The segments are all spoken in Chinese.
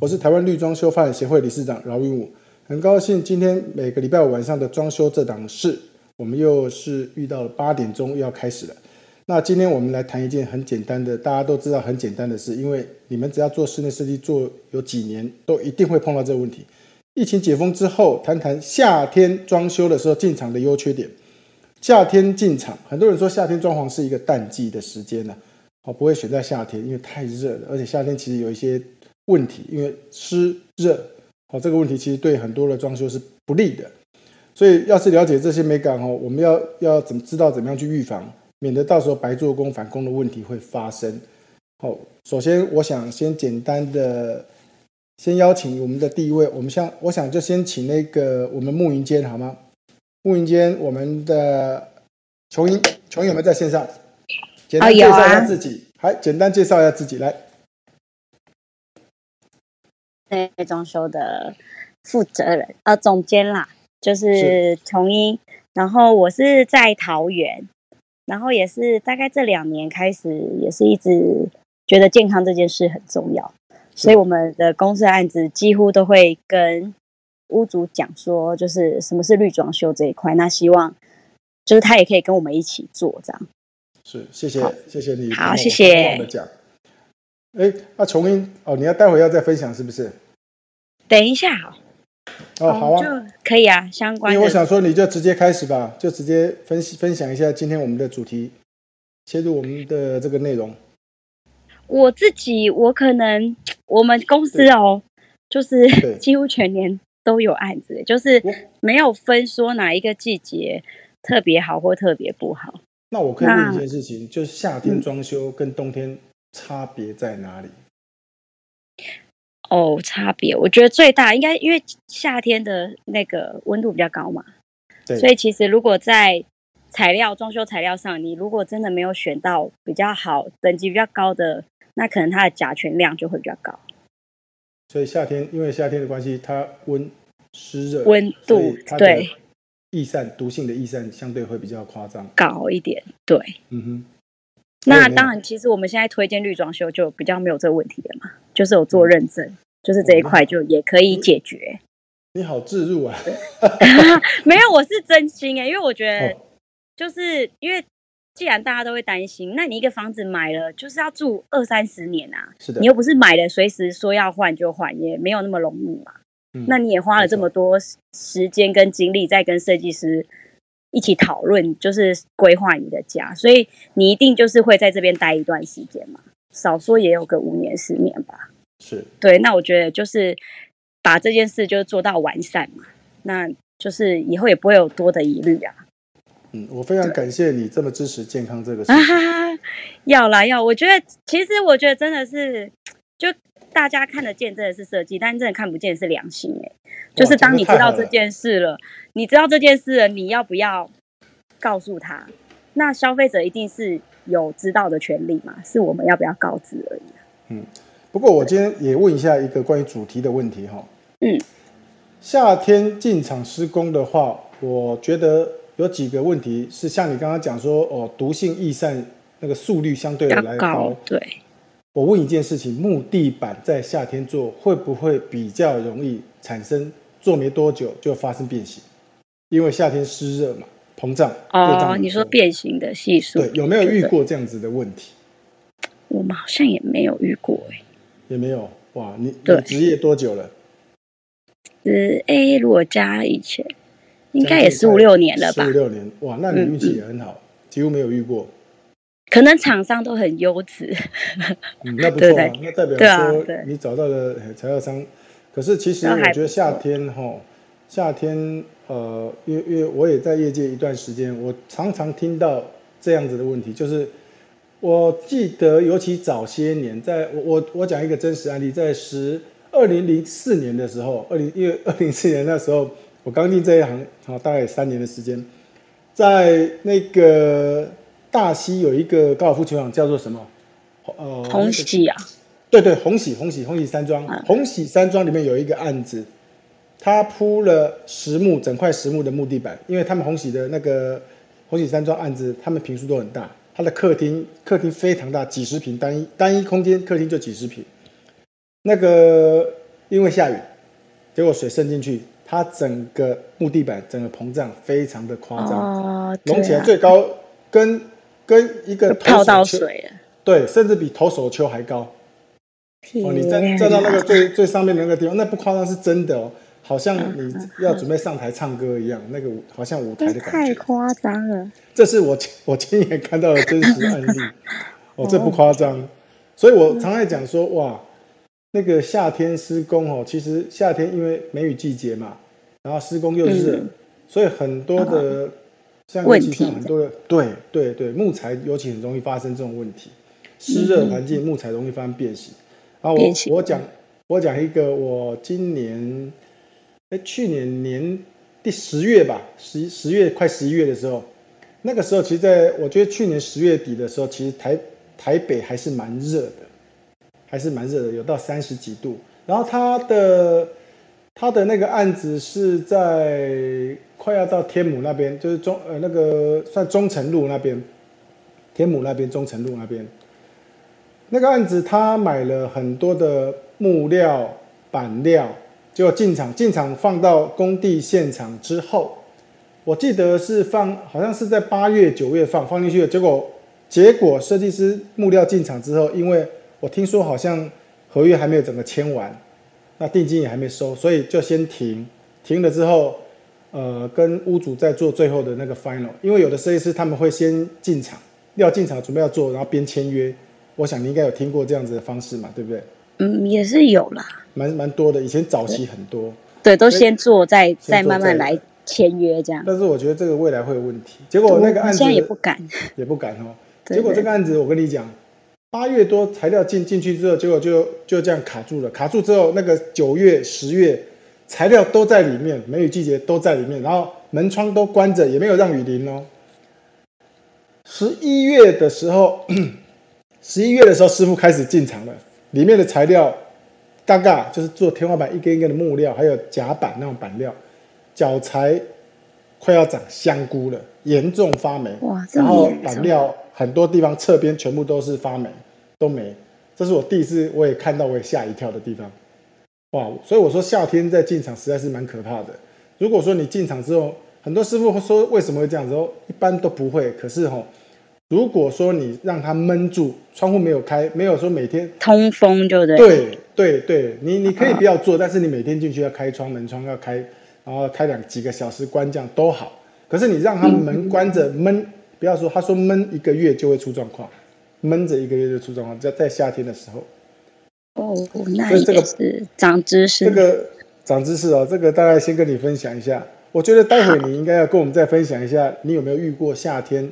我是台湾绿装修发展协会理事长饶云武，很高兴今天每个礼拜五晚上的装修这档事，我们又是遇到了八点钟又要开始了。那今天我们来谈一件很简单的，大家都知道很简单的事，因为你们只要做室内设计做有几年，都一定会碰到这个问题。疫情解封之后，谈谈夏天装修的时候进场的优缺点。夏天进场，很多人说夏天装潢是一个淡季的时间呢，哦，不会选在夏天，因为太热了，而且夏天其实有一些问题，因为湿热，哦，这个问题其实对很多的装修是不利的。所以要是了解这些美感哦，我们要要怎么知道怎么样去预防，免得到时候白做工返工的问题会发生。好，首先我想先简单的先邀请我们的第一位，我们像我想就先请那个我们沐云间好吗？录音间，我们的琼英，琼英有没有在线上？简单介绍一下自己，还简单介绍一下自己来。内装修的负责人，呃，总监啦，就是琼英。然后我是在桃园，然后也是大概这两年开始，也是一直觉得健康这件事很重要，所以我们的公司案子几乎都会跟。屋主讲说，就是什么是绿装修这一块，那希望就是他也可以跟我们一起做这样。是，谢谢，谢谢你。好，谢谢。讲。哎，那琼英哦，你要待会要再分享是不是？等一下好。哦，好啊，就可以啊，相关。因为我想说，你就直接开始吧，就直接分析分享一下今天我们的主题，切入我们的这个内容。我自己，我可能我们公司哦，就是 几乎全年。都有案子，就是没有分说哪一个季节特别好或特别不好。那我可以问一件事情，就是夏天装修跟冬天差别在哪里？哦，差别我觉得最大应该因为夏天的那个温度比较高嘛，所以其实如果在材料装修材料上，你如果真的没有选到比较好、等级比较高的，那可能它的甲醛量就会比较高。所以夏天因为夏天的关系，它温湿热温度对易散毒性的易散相对会比较夸张高一点，对，嗯哼。那当然，其实我们现在推荐绿装修就比较没有这个问题了嘛，就是有做认证，就是这一块就也可以解决。你好，自入啊？没有，我是真心哎，因为我觉得就是因为。既然大家都会担心，那你一个房子买了就是要住二三十年啊，是的，你又不是买了随时说要换就换，也没有那么容易嘛。那你也花了这么多时间跟精力在跟设计师一起讨论，就是规划你的家，所以你一定就是会在这边待一段时间嘛，少说也有个五年十年吧。是对，那我觉得就是把这件事就做到完善嘛，那就是以后也不会有多的疑虑啊。嗯，我非常感谢你这么支持健康这个事。要啦要，我觉得其实我觉得真的是，就大家看得见真的是设计，但真的看不见是良心哎。就是当你知道这件事了，你知道这件事了，你要不要告诉他？那消费者一定是有知道的权利嘛？是我们要不要告知而已。嗯，不过我今天也问一下一个关于主题的问题哈。嗯，夏天进场施工的话，我觉得。有几个问题是像你刚刚讲说哦，毒性易散那个速率相对来高。对，我问一件事情：木地板在夏天做会不会比较容易产生做没多久就发生变形？因为夏天湿热嘛，膨胀。哦，你说变形的系数？对，有没有遇过这样子的问题？我们好像也没有遇过哎。也没有哇？你你职业多久了？呃，A 如果加以前。应该也十五六年了吧？十五六年，哇，那你运气也很好，几乎没有遇过。可能厂商都很优质，嗯那不错啊，那代表说你找到了材料商。可是其实我觉得夏天哈，夏天呃，因为因为我也在业界一段时间，我常常听到这样子的问题，就是我记得尤其早些年，在我我我讲一个真实案例，在十二零零四年的时候，二零因为二零四年那时候。我刚进这一行，好，大概三年的时间，在那个大溪有一个高尔夫球场，叫做什么？呃，红喜啊，对对，红喜红喜红喜山庄，红喜山庄里面有一个案子，他铺了实木整块实木的木地板，因为他们红喜的那个红喜山庄案子，他们平数都很大，他的客厅客厅非常大，几十平单一单一空间客厅就几十平，那个因为下雨，结果水渗进去，它整个木地板整个膨胀，非常的夸张，哦，隆起来最高跟跟一个投泡到，水了。对，甚至比投手球还高。哦，你站站到那个啊最最上面的那个地方，那不夸张，是真的哦，好像嗯你要准备上台唱歌一样，那个舞好像舞台的感觉。太夸张了。这是我亲我亲眼看到的真实案例，哦，这不夸张。所以我常在讲说，哇，那个夏天施工哦，其实夏天因为梅雨季节嘛，然后施工又热，嗯所以很多的像问尤其像题。很多的，对对对，木材尤其很容易发生这种问题，湿热环境木材容易发生变形。然后我我讲我讲一个，我今年哎去年年第十月吧，十十月快十一月的时候，那个时候其实在我觉得去年十月底的时候，其实台台北还是蛮热的，还是蛮热的，有到三十几度。然后它的他的那个案子是在快要到天母那边，就是中呃那个算中城路那边，天母那边中城路那边。那个案子他买了很多的木料、板料，结果进场进场放到工地现场之后，我记得是放好像是在八月九月放放进去的，结果结果设计师木料进场之后，因为我听说好像合约还没有整个签完，那定金也还没收，所以就先停。停了之后，呃，跟屋主再做最后的那个 final，因为有的设计师他们会先进场，要进场准备要做，然后边签约。我想你应该有听过这样子的方式嘛，对不对？嗯，也是有啦。蛮蛮多的，以前早期很多，对，都先做，再再慢慢来签约这样。但是我觉得这个未来会有问题。结果那个案子我现在也不敢。也不敢哦。对结果这个案子我跟你讲，八月多材料进进去之后，结果就就这样卡住了。卡住之后，那个九月、十月材料都在里面，梅雨季节都在里面，然后门窗都关着，也没有让雨淋哦。十一月的时候，十一月的时候，师傅开始进场了，里面的材料嘎嘎就是做天花板一根一根的木料，还有甲板那种板料，脚材快要长香菇了，严重发霉。哇，这然后。板料很多地方侧边全部都是发霉，都没。这是我第一次我也看到我也吓一跳的地方。哇！所以我说夏天在进场实在是蛮可怕的。如果说你进场之后，很多师傅会说为什么会这样子？哦，一般都不会。可是哈、如果说你让它闷住，窗户没有开，没有说每天通风，对不对？对对对，你你可以不要做，但是你每天进去要开窗，门窗要开，然后开两几个小时关这样都好。可是你让它门关着 闷，不要说他说闷一个月就会出状况，闷着一个月就出状况，在在夏天的时候，哦，那所以这个也是长知识。这个长知识哦，这个大概先跟你分享一下。我觉得待会你应该要跟我们再分享一下，你有没有遇过夏天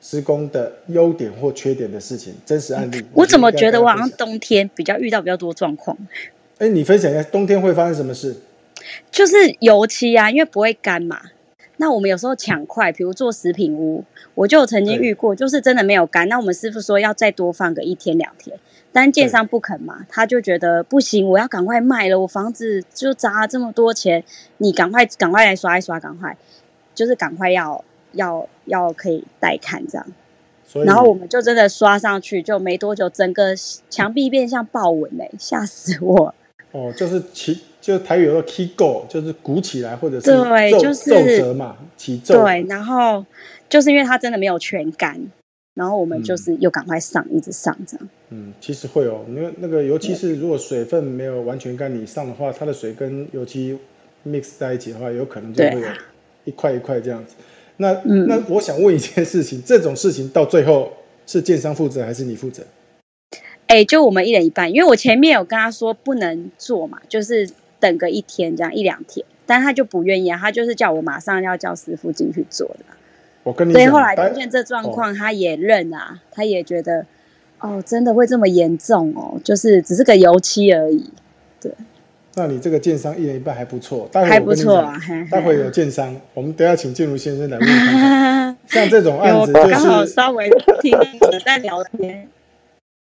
施工的优点或缺点的事情，真实案例。我怎么觉得我好像冬天比较遇到比较多状况，哎，你分享一下冬天会发生什么事？就是油漆啊，因为不会干嘛。那我们有时候抢快，比如做食品屋，我就曾经遇过，就是真的没有干。那我们师傅说要再多放个一天两天，但建商不肯嘛，他就觉得不行，我要赶快卖了，我房子就砸了这么多钱，你赶快赶快来刷一刷，赶快，就是赶快要要要可以带看这样。然后我们就真的刷上去，就没多久，整个墙壁变像豹纹嘞、吓死我！哦，就是起，就是台语有个 key go，就是鼓起来或者是皱对就是皱褶嘛，起皱。对，然后就是因为它真的没有全干，然后我们就是又赶快上，一直上这样。嗯，其实会哦，因为那个尤其是如果水分没有完全干，你上的话，它的水跟油漆 mix 在一起的话，有可能就会有一块一块这样子。那、嗯那我想问一件事情，这种事情到最后是建商负责还是你负责？哎，就我们一人一半，因为我前面有跟他说不能做嘛，就是等个一天这样一两天，但他就不愿意啊，他就是叫我马上要叫师傅进去做的。我跟你讲，所以后来待出现这状况，他也认啊，他也觉得哦，真的会这么严重哦，就是只是个油漆而已，对那你这个建商一人一半还不错，待会还不错待会有建商，我们等一下请建如先生来问看看。像这种案子，就刚好是稍微听你们在聊天，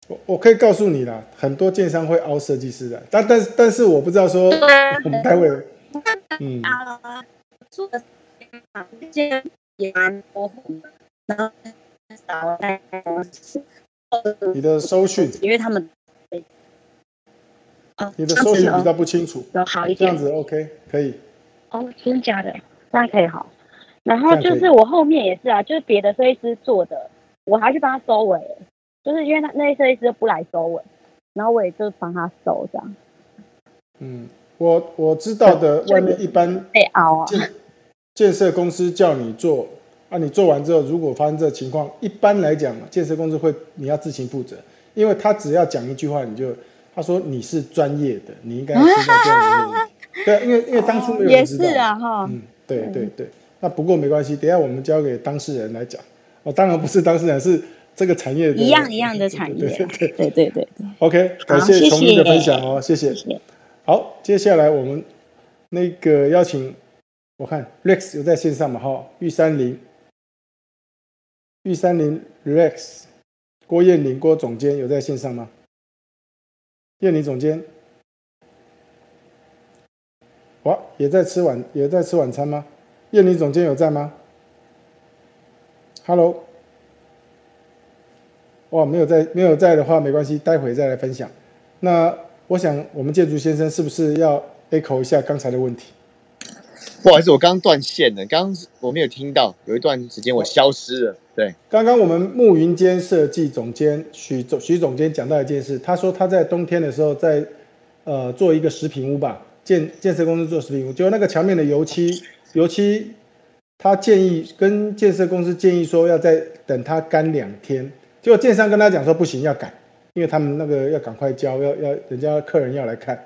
我我可以告诉你啦，很多建商会凹设计师的，但但是但是我不知道说我们待会，嗯，啊，做的也蛮多，然后少在你的收讯因为他们哦，你的这样子哦搜寻比较不清楚，有好一点这样子 OK 可以。哦，真的假的？这样可以好。然后就是我后面也是啊，就是别的设计师做的，我还去帮他收尾，就是因为他那些设计师就不来收尾，然后我也就帮他收这样，嗯，我我知道的，外面一般被熬啊。建建设公司叫你做啊，你做完之后，如果发生这个情况，一般来讲，建设公司会你要自行负责，因为他只要讲一句话，你就他说你是专业的，你应该知道这样子的问题。对啊，因为因为当初没有也人知道。是啊哈，嗯，对对对。那不过没关系，等一下我们交给当事人来讲。哦，当然不是当事人，是这个产业一样一样的产业啊，对对对对，OK，感好谢谢琼英的分享哦，谢谢谢。谢。好，接下来我们那个邀请，我看 Rex 有在线上嘛？哈，玉山林，玉山林 Rex，郭燕玲郭总监有在线上吗？燕玲总监，哇，也在吃晚也在吃晚餐吗？燕玲总监有在吗？Hello，哇，没有在没有在的话没关系，待会再来分享。那我想我们建筑先生是不是要 echo 一下刚才的问题？不好意思，我刚刚断线了，刚刚我没有听到，有一段时间我消失了。对，刚刚我们暮云间设计总监许总许总监讲到一件事，他说他在冬天的时候在呃做一个食品屋吧，建建设公司做食品屋，结果那个墙面的油漆油漆，他建议跟建设公司建议说要再等它干两天，结果建商跟他讲说不行要改，因为他们那个要赶快交，要要人家客人要来看，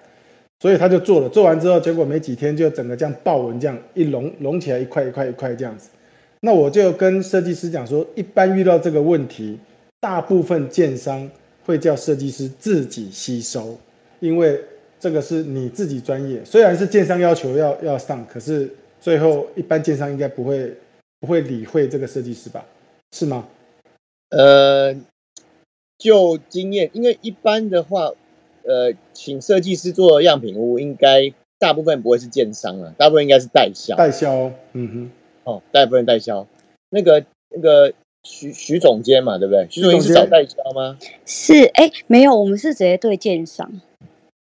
所以他就做了，做完之后结果没几天就整个这样豹纹这样一隆隆起来一块一块一块这样子。那我就跟设计师讲说，一般遇到这个问题，大部分建商会叫设计师自己吸收，因为这个是你自己专业。虽然是建商要求要要上，可是最后一般建商应该不会不会理会这个设计师吧？是吗？呃，就经验，因为一般的话，呃，请设计师做样品屋，应该大部分不会是建商啊，大部分应该是代销。代销哦，嗯哼，哦，大部分代销。那个那个徐徐总监嘛，对不对？徐总监是找代销吗是哎，没有，我们是直接对建商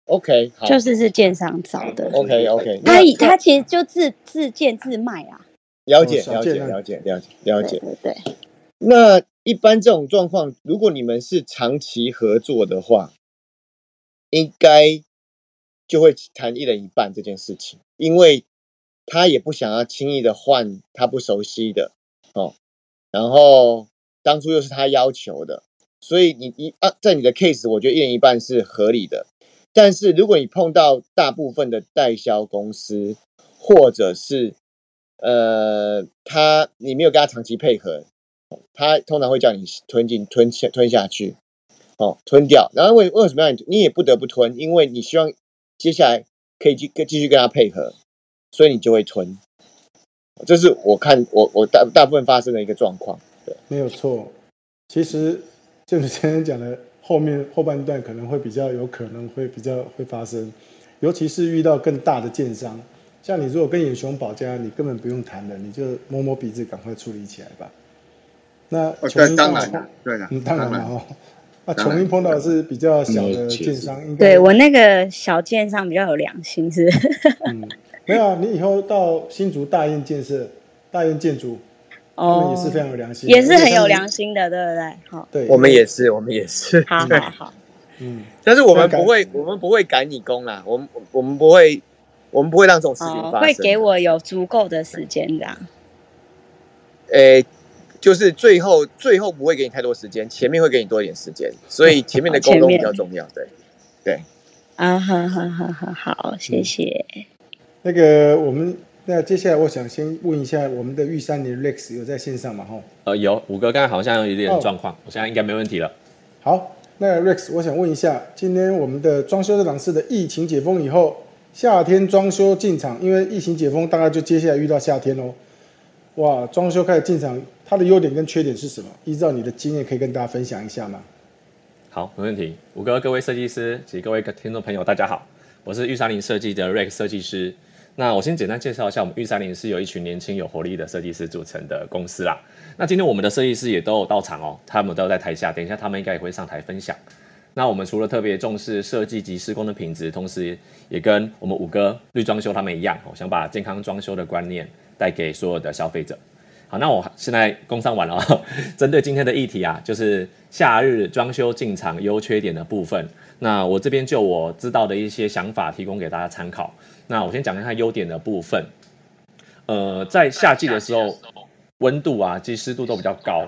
，？OK，好，就是是建商找的。OK OK，他以他其实就自自建自卖啊，了解了解了解了解了解。对对对，那一般这种状况，如果你们是长期合作的话，应该就会谈一人一半这件事情，因为他也不想要轻易的换他不熟悉的哦，然后当初又是他要求的，所以你一啊，在你的 case，我觉得一人一半是合理的。但是如果你碰到大部分的代销公司，或者是呃，他你没有跟他长期配合，他通常会叫你吞进吞下吞下去，哦，吞掉。然后为为什么让你你也不得不吞？因为你希望接下来可以继继续跟他配合，所以你就会吞。这是我看我我大大部分发生的一个状况。对，没有错。其实就是先生讲的，后面后半段可能会比较有可能会比较会发生，尤其是遇到更大的剑伤，像你如果跟远雄保家，你根本不用谈了，你就摸摸鼻子，赶快处理起来吧。那哦，琼英对，当碰到然了，对的，嗯，当然了哦。那当然琼英碰到的是比较小的嗯建商，应该对我那个小建商比较有良心，是没有啊。你以后到新竹大燕建设、大燕建筑，他们哦也是非常有良心，也是很有良心的，对不对？好，对，我们也是，我们也是。好好好，嗯，但是我们不会，我们不会赶你工啦，我们我们不会，我们不会让这种事情哦，发生。会给我有足够的时间这样。诶、就是最后最后不会给你太多时间，前面会给你多一点时间，所以前面的沟通比较重要。对，对啊，好好好好好，谢谢。那个我们那接下来我想先问一下我们的玉山林 Rex 有在线上吗？哈，呃，有五哥刚才好像有一点哦状况，我现在应该没问题了。好，那 Rex 我想问一下，今天我们的装修这档次的疫情解封以后，夏天装修进场，因为疫情解封，大概就接下来遇到夏天喽。哇，装修开始进场，它的优点跟缺点是什么？依照你的经验，可以跟大家分享一下吗？好，没问题。五哥，各位设计师及各位听众朋友，大家好，我是玉山林设计的 Rex 设计师。那我先简单介绍一下，我们玉山林是由一群年轻有活力的设计师组成的公司啦。那今天我们的设计师也都有到场哦，他们都在台下，等一下他们应该也会上台分享。那我们除了特别重视设计及施工的品质，同时也跟我们五哥绿装修他们一样，我想把健康装修的观念带给所有的消费者。好，那我现在工商完了，针对今天的议题啊，就是夏日装修进场优缺点的部分。那我这边就我知道的一些想法提供给大家参考。那我先讲一下优点的部分。呃，在夏季的时候，温度啊及湿度都比较高，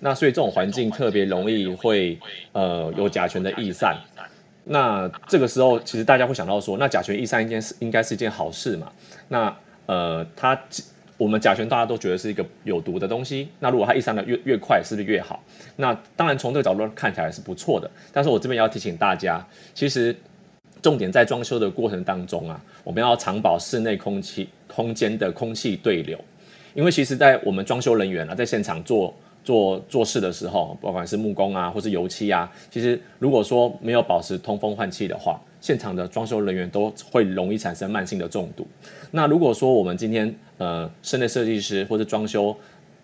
那所以这种环境特别容易会呃有甲醛的逸散。那这个时候，其实大家会想到说，那甲醛逸散一件是应该是一件好事嘛？那呃，它。我们甲醛大家都觉得是一个有毒的东西，那如果它逸散的越越快，是不是越好？那当然从这个角度看起来是不错的。但是我这边要提醒大家，其实重点在装修的过程当中啊，我们要常保室内空气空间的空气对流，因为其实，在我们装修人员啊，在现场做做做事的时候，不管是木工啊，或是油漆啊，其实如果说没有保持通风换气的话，现场的装修人员都会容易产生慢性的中毒。那如果说我们今天呃室内设计师或者装修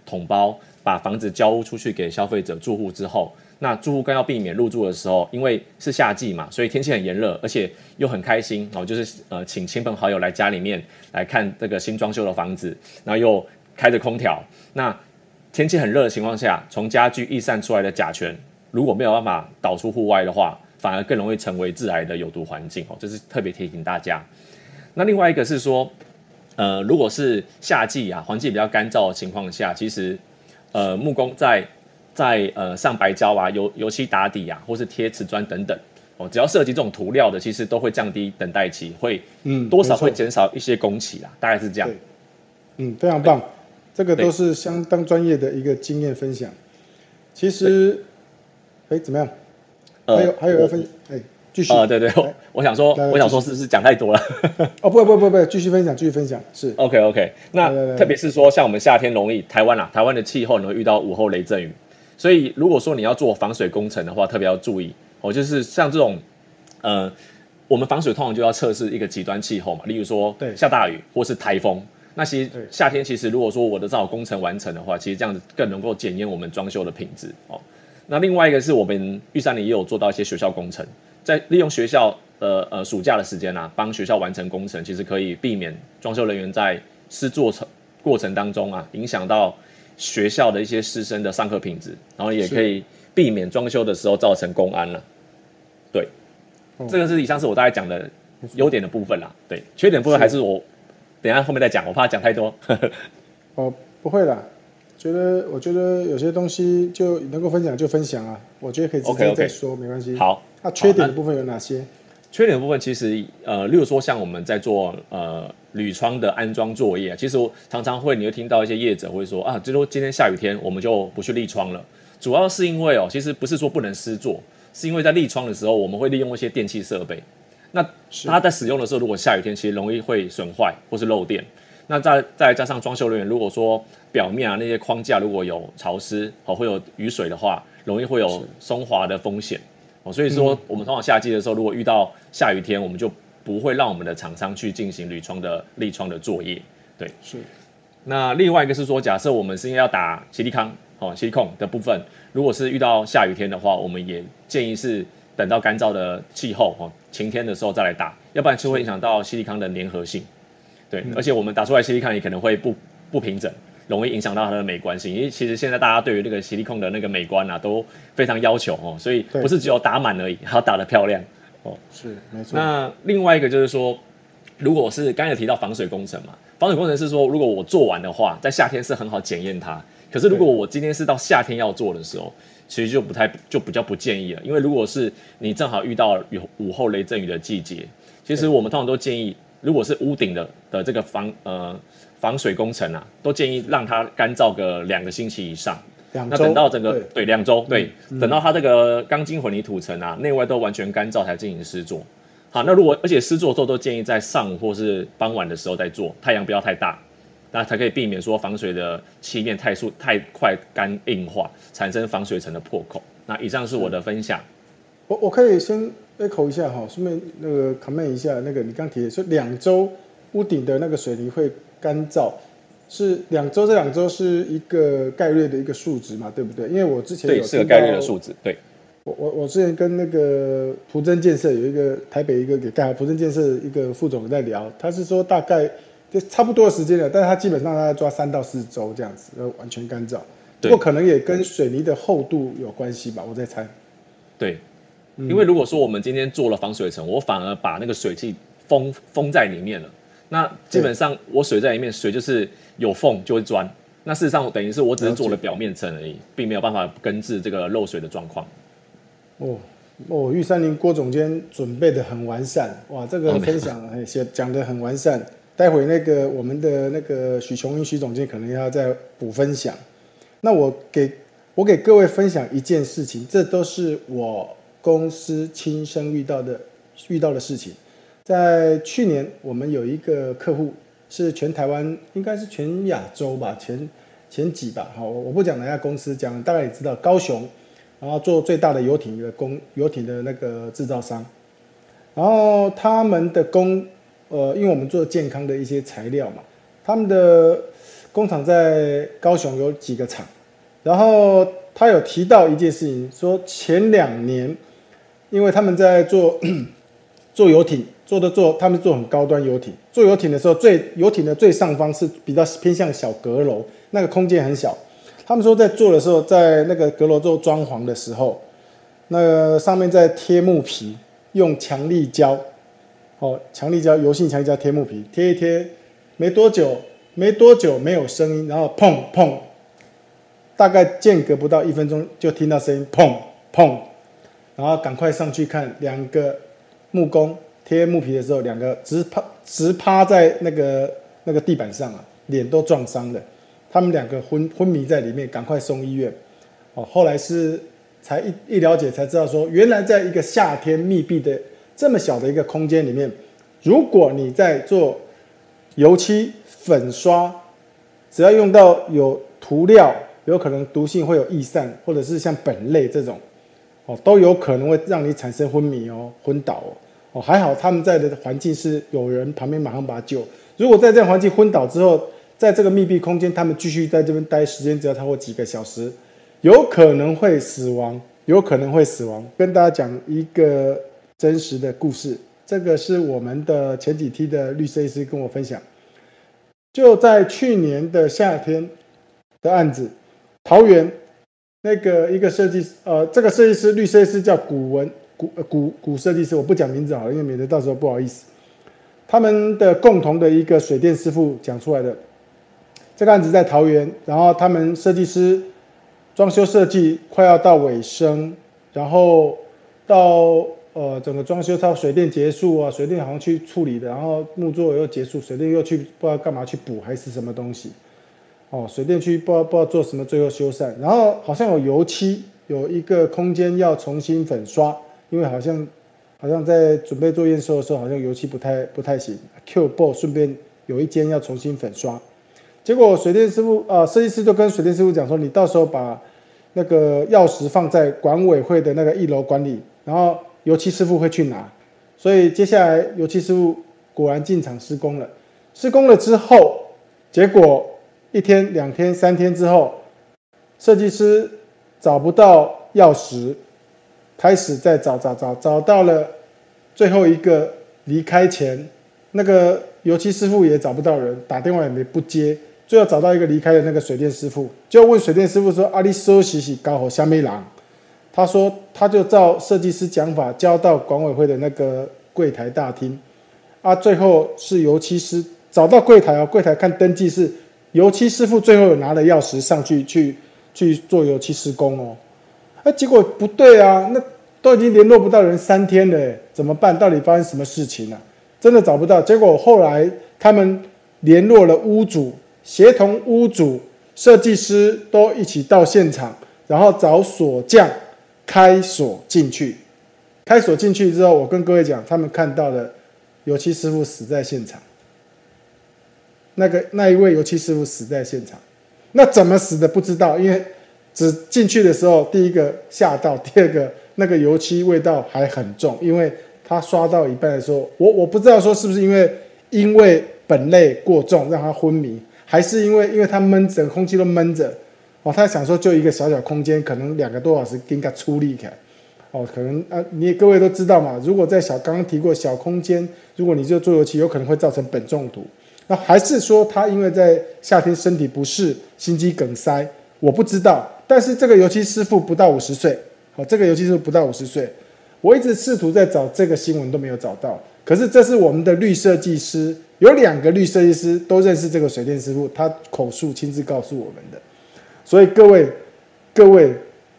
统包把房子交出去给消费者住户之后，那住户更要避免入住的时候，因为是夏季嘛，所以天气很炎热，而且又很开心哦，就是呃请亲朋好友来家里面来看这个新装修的房子，然后又开着空调，那天气很热的情况下，从家具逸散出来的甲醛如果没有办法导出户外的话，反而更容易成为致癌的有毒环境哦，这是特别提醒大家。那另外一个是说，呃，如果是夏季啊，环境比较干燥的情况下，其实呃木工在在呃上白胶啊、油油漆打底啊，或是贴瓷砖等等哦，只要涉及这种涂料的，其实都会降低等待期，会嗯多少会减少一些工期啦，大概是这样。嗯，非常棒，这个都是相当专业的一个经验分享。其实，哎，怎么样？还有还有要分哎，继续。啊，对对，我想说，我想说是不是讲太多了？哦，不不不不，继续分享，继续分享，是。OK OK。那特别是说，像我们夏天容易台湾啦，台湾的气候容易遇到午后雷阵雨，所以如果说你要做防水工程的话，特别要注意。哦，就是像这种呃，我们防水通常就要测试一个极端气候嘛，例如说下大雨或是台风。那其实夏天其实如果说我的造工程完成的话，其实这样子更能够检验我们装修的品质。哦。那另外一个是我们玉山里也有做到一些学校工程，在利用学校的呃暑假的时间啊，帮学校完成工程，其实可以避免装修人员在施作程过程当中啊，影响到学校的一些师生的上课品质，然后也可以避免装修的时候造成公安了。对，这个是以上是我大概讲的优点的部分啦。对，缺点部分还是我等下后面再讲，我怕讲太多。哦，不会啦。觉得我觉得有些东西就能够分享就分享啊，我觉得可以直接再说没关系。好，那缺点的部分有哪些？缺点的部分其实呃，例如说像我们在做呃铝窗的安装作业，其实常常会你会听到一些业者会说啊，就说今天下雨天我们就不去立窗了，主要是因为哦，其实不是说不能施做，是因为在立窗的时候我们会利用一些电器设备，那它在使用的时候如果下雨天其实容易会损坏或是漏电。那再再加上装修人员，如果说表面啊那些框架如果有潮湿哦，会有雨水的话，容易会有松滑的风险哦。所以说，我们通常夏季的时候，如果遇到下雨天，我们就不会让我们的厂商去进行铝窗的立窗的作业。对，是。那另外一个是说，假设我们是要打吸力康哦，吸力控的部分，如果是遇到下雨天的话，我们也建议是等到干燥的气候哦，晴天的时候再来打，要不然就会影响到吸力康的粘合性。对，而且我们打出来吸力康也可能会不不平整，容易影响到它的美观性。因为其实现在大家对于那个吸力控的那个美观啊，都非常要求哦，所以不是只有打满而已，还要打得漂亮哦。是，没错。那另外一个就是说，如果是刚才提到防水工程嘛，防水工程是说，如果我做完的话，在夏天是很好检验它。可是如果我今天是到夏天要做的时候，其实就不太就比较不建议了。因为如果是你正好遇到有午后雷阵雨的季节，其实我们通常都建议。如果是屋顶的的这个防呃防水工程啊，都建议让它干燥个两个星期以上。那等到整个对两周对，等到它这个钢筋混凝土层啊内外都完全干燥才进行施作。好，那如果而且施作做都建议在上午或是傍晚的时候再做，太阳不要太大，那才可以避免说防水的漆面太速太快干硬化，产生防水层的破口。那以上是我的分享。我我可以先。echo 一下哈，顺便那个 comment 一下，那个你刚提的说两周屋顶的那个水泥会干燥，是两周，这两周是一个概率的一个数值嘛，对不对？因为我之前对是个概率的数值，对我我我之前跟那个普珍建设有一个台北一个给盖好普珍建设一个副总在聊，他是说大概就差不多的时间了，但是他基本上他要抓三到四周这样子，要完全干燥。不过可能也跟水泥的厚度有关系吧，我在猜。对，因为如果说我们今天做了防水层，我反而把那个水汽封封在里面了，那基本上我水在里面，水就是有缝就会钻。那事实上等于是我只是做了表面层而已，并没有办法根治这个漏水的状况。哦哦，玉山林郭总监准备的很完善，哇，这个分享哎写讲的很完善。待会那个我们的那个许琼英许总监可能要再补分享。那我给我给各位分享一件事情，这都是我公司亲身遇到的遇到的事情。在去年，我们有一个客户是全台湾，应该是全亚洲吧，前前几吧。好，我不讲哪家公司，讲大概也知道高雄，然后做最大的游艇的工游艇的那个制造商，然后他们的工，呃，因为我们做健康的一些材料嘛，他们的工厂在高雄有几个厂，然后他有提到一件事情，说前两年，因为他们在做 做游艇，做的做他们做很高端游艇，做游艇的时候，最游艇的最上方是比较偏向小阁楼，那个空间很小。他们说在做的时候，在那个阁楼做装潢的时候，那上面在贴木皮，用强力胶，哦，强力胶、油性强力胶贴木皮，贴一贴，没多久，没多久没有声音，然后砰砰，大概间隔不到一分钟就听到声音砰砰，然后赶快上去看，两个木工贴木皮的时候，两个直趴直趴在那个那个地板上啊，脸都撞伤了。他们两个昏昏迷在里面，赶快送医院。哦，后来是才一一了解才知道说，原来在一个夏天密闭的这么小的一个空间里面，如果你在做油漆粉刷，只要用到有涂料，有可能毒性会有易散，或者是像苯类这种，哦，都有可能会让你产生昏迷哦、昏倒哦。哦，还好他们在的环境是有人旁边马上把他救。如果在这样环境昏倒之后，在这个密闭空间，他们继续在这边待时间只要超过几个小时，有可能会死亡，有可能会死亡。跟大家讲一个真实的故事，这个是我们的前几梯的律师医师跟我分享，就在去年的夏天的案子，桃园那个一个设计师，呃，这个设计师律设计师叫古文古古古设计师，我不讲名字好了，因为免得到时候不好意思。他们的共同的一个水电师傅讲出来的，这个案子在桃园，然后他们设计师装修设计快要到尾声，然后到呃整个装修到水电结束啊，水电好像去处理的，然后木作又结束，水电又去不知道干嘛去补还是什么东西，哦，水电区不知道不知道做什么，最后修缮，然后好像有油漆，有一个空间要重新粉刷，因为好像好像在准备做验收的时候，好像油漆不太不太行 Q b o 顺便有一间要重新粉刷。结果水电师傅啊，设计师就跟水电师傅讲说，你到时候把那个钥匙放在管委会的那个一楼管理，然后油漆师傅会去拿。所以接下来油漆师傅果然进场施工了。施工了之后，结果一天、两天、三天之后，设计师找不到钥匙，开始再找找找，找到了最后一个离开前，那个油漆师傅也找不到人，打电话也没不接。最后找到一个离开的那个水电师傅，就问水电师傅说：“阿里收洗洗搞好虾米郎？”他说：“他就照设计师讲法交到管委会的那个柜台大厅。啊，最后是油漆师找到柜台啊，柜台看登记是油漆师傅，最后有拿了钥匙上去去去做油漆施工哦。啊、结果不对啊，那都已经联络不到人三天了，怎么办？到底发生什么事情啊？真的找不到。结果后来他们联络了屋主。”协同屋主、设计师都一起到现场，然后找锁匠开锁进去。开锁进去之后，我跟各位讲，他们看到了油漆师傅死在现场。那个那一位油漆师傅死在现场，那怎么死的不知道，因为只进去的时候，第一个吓到，第二个那个油漆味道还很重，因为他刷到一半的时候，我我不知道说是不是因为因为苯类过重让他昏迷。还是因为，因为他闷着，空气都闷着，哦，他想说就一个小小空间，可能两个多小时应该出力开，哦，可能啊，你各位都知道嘛，如果在小刚刚提过小空间，如果你就做油漆，有可能会造成苯中毒。那还是说他因为在夏天身体不适，心肌梗塞，我不知道。但是这个油漆师傅不到五十岁，好，这个尤其是不到五十岁，我一直试图在找这个新闻都没有找到。可是这是我们的绿设计师，有两个绿设计师都认识这个水电师傅，他口述亲自告诉我们的。所以各位，各位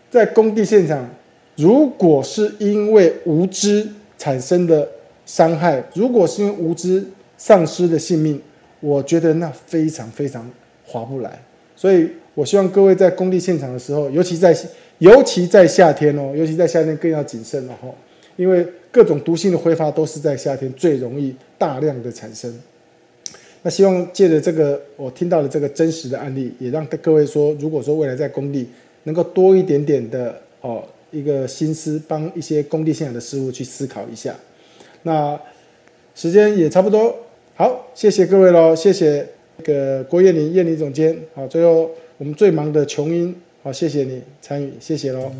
在工地现场，如果是因为无知产生的伤害，如果是因为无知丧失的性命，我觉得那非常非常划不来。所以我希望各位在工地现场的时候，尤其在尤其在夏天哦，尤其在夏天更要谨慎了哈，因为各种毒性的挥发都是在夏天最容易大量的产生。那希望借着这个我听到的这个真实的案例，也让各位说，如果说未来在工地能够多一点点的哦一个心思，帮一些工地现场的事物去思考一下。那时间也差不多，好，谢谢各位喽，谢谢那个郭燕玲燕玲总监，好，最后我们最忙的琼英，好，谢谢你参与，谢谢喽。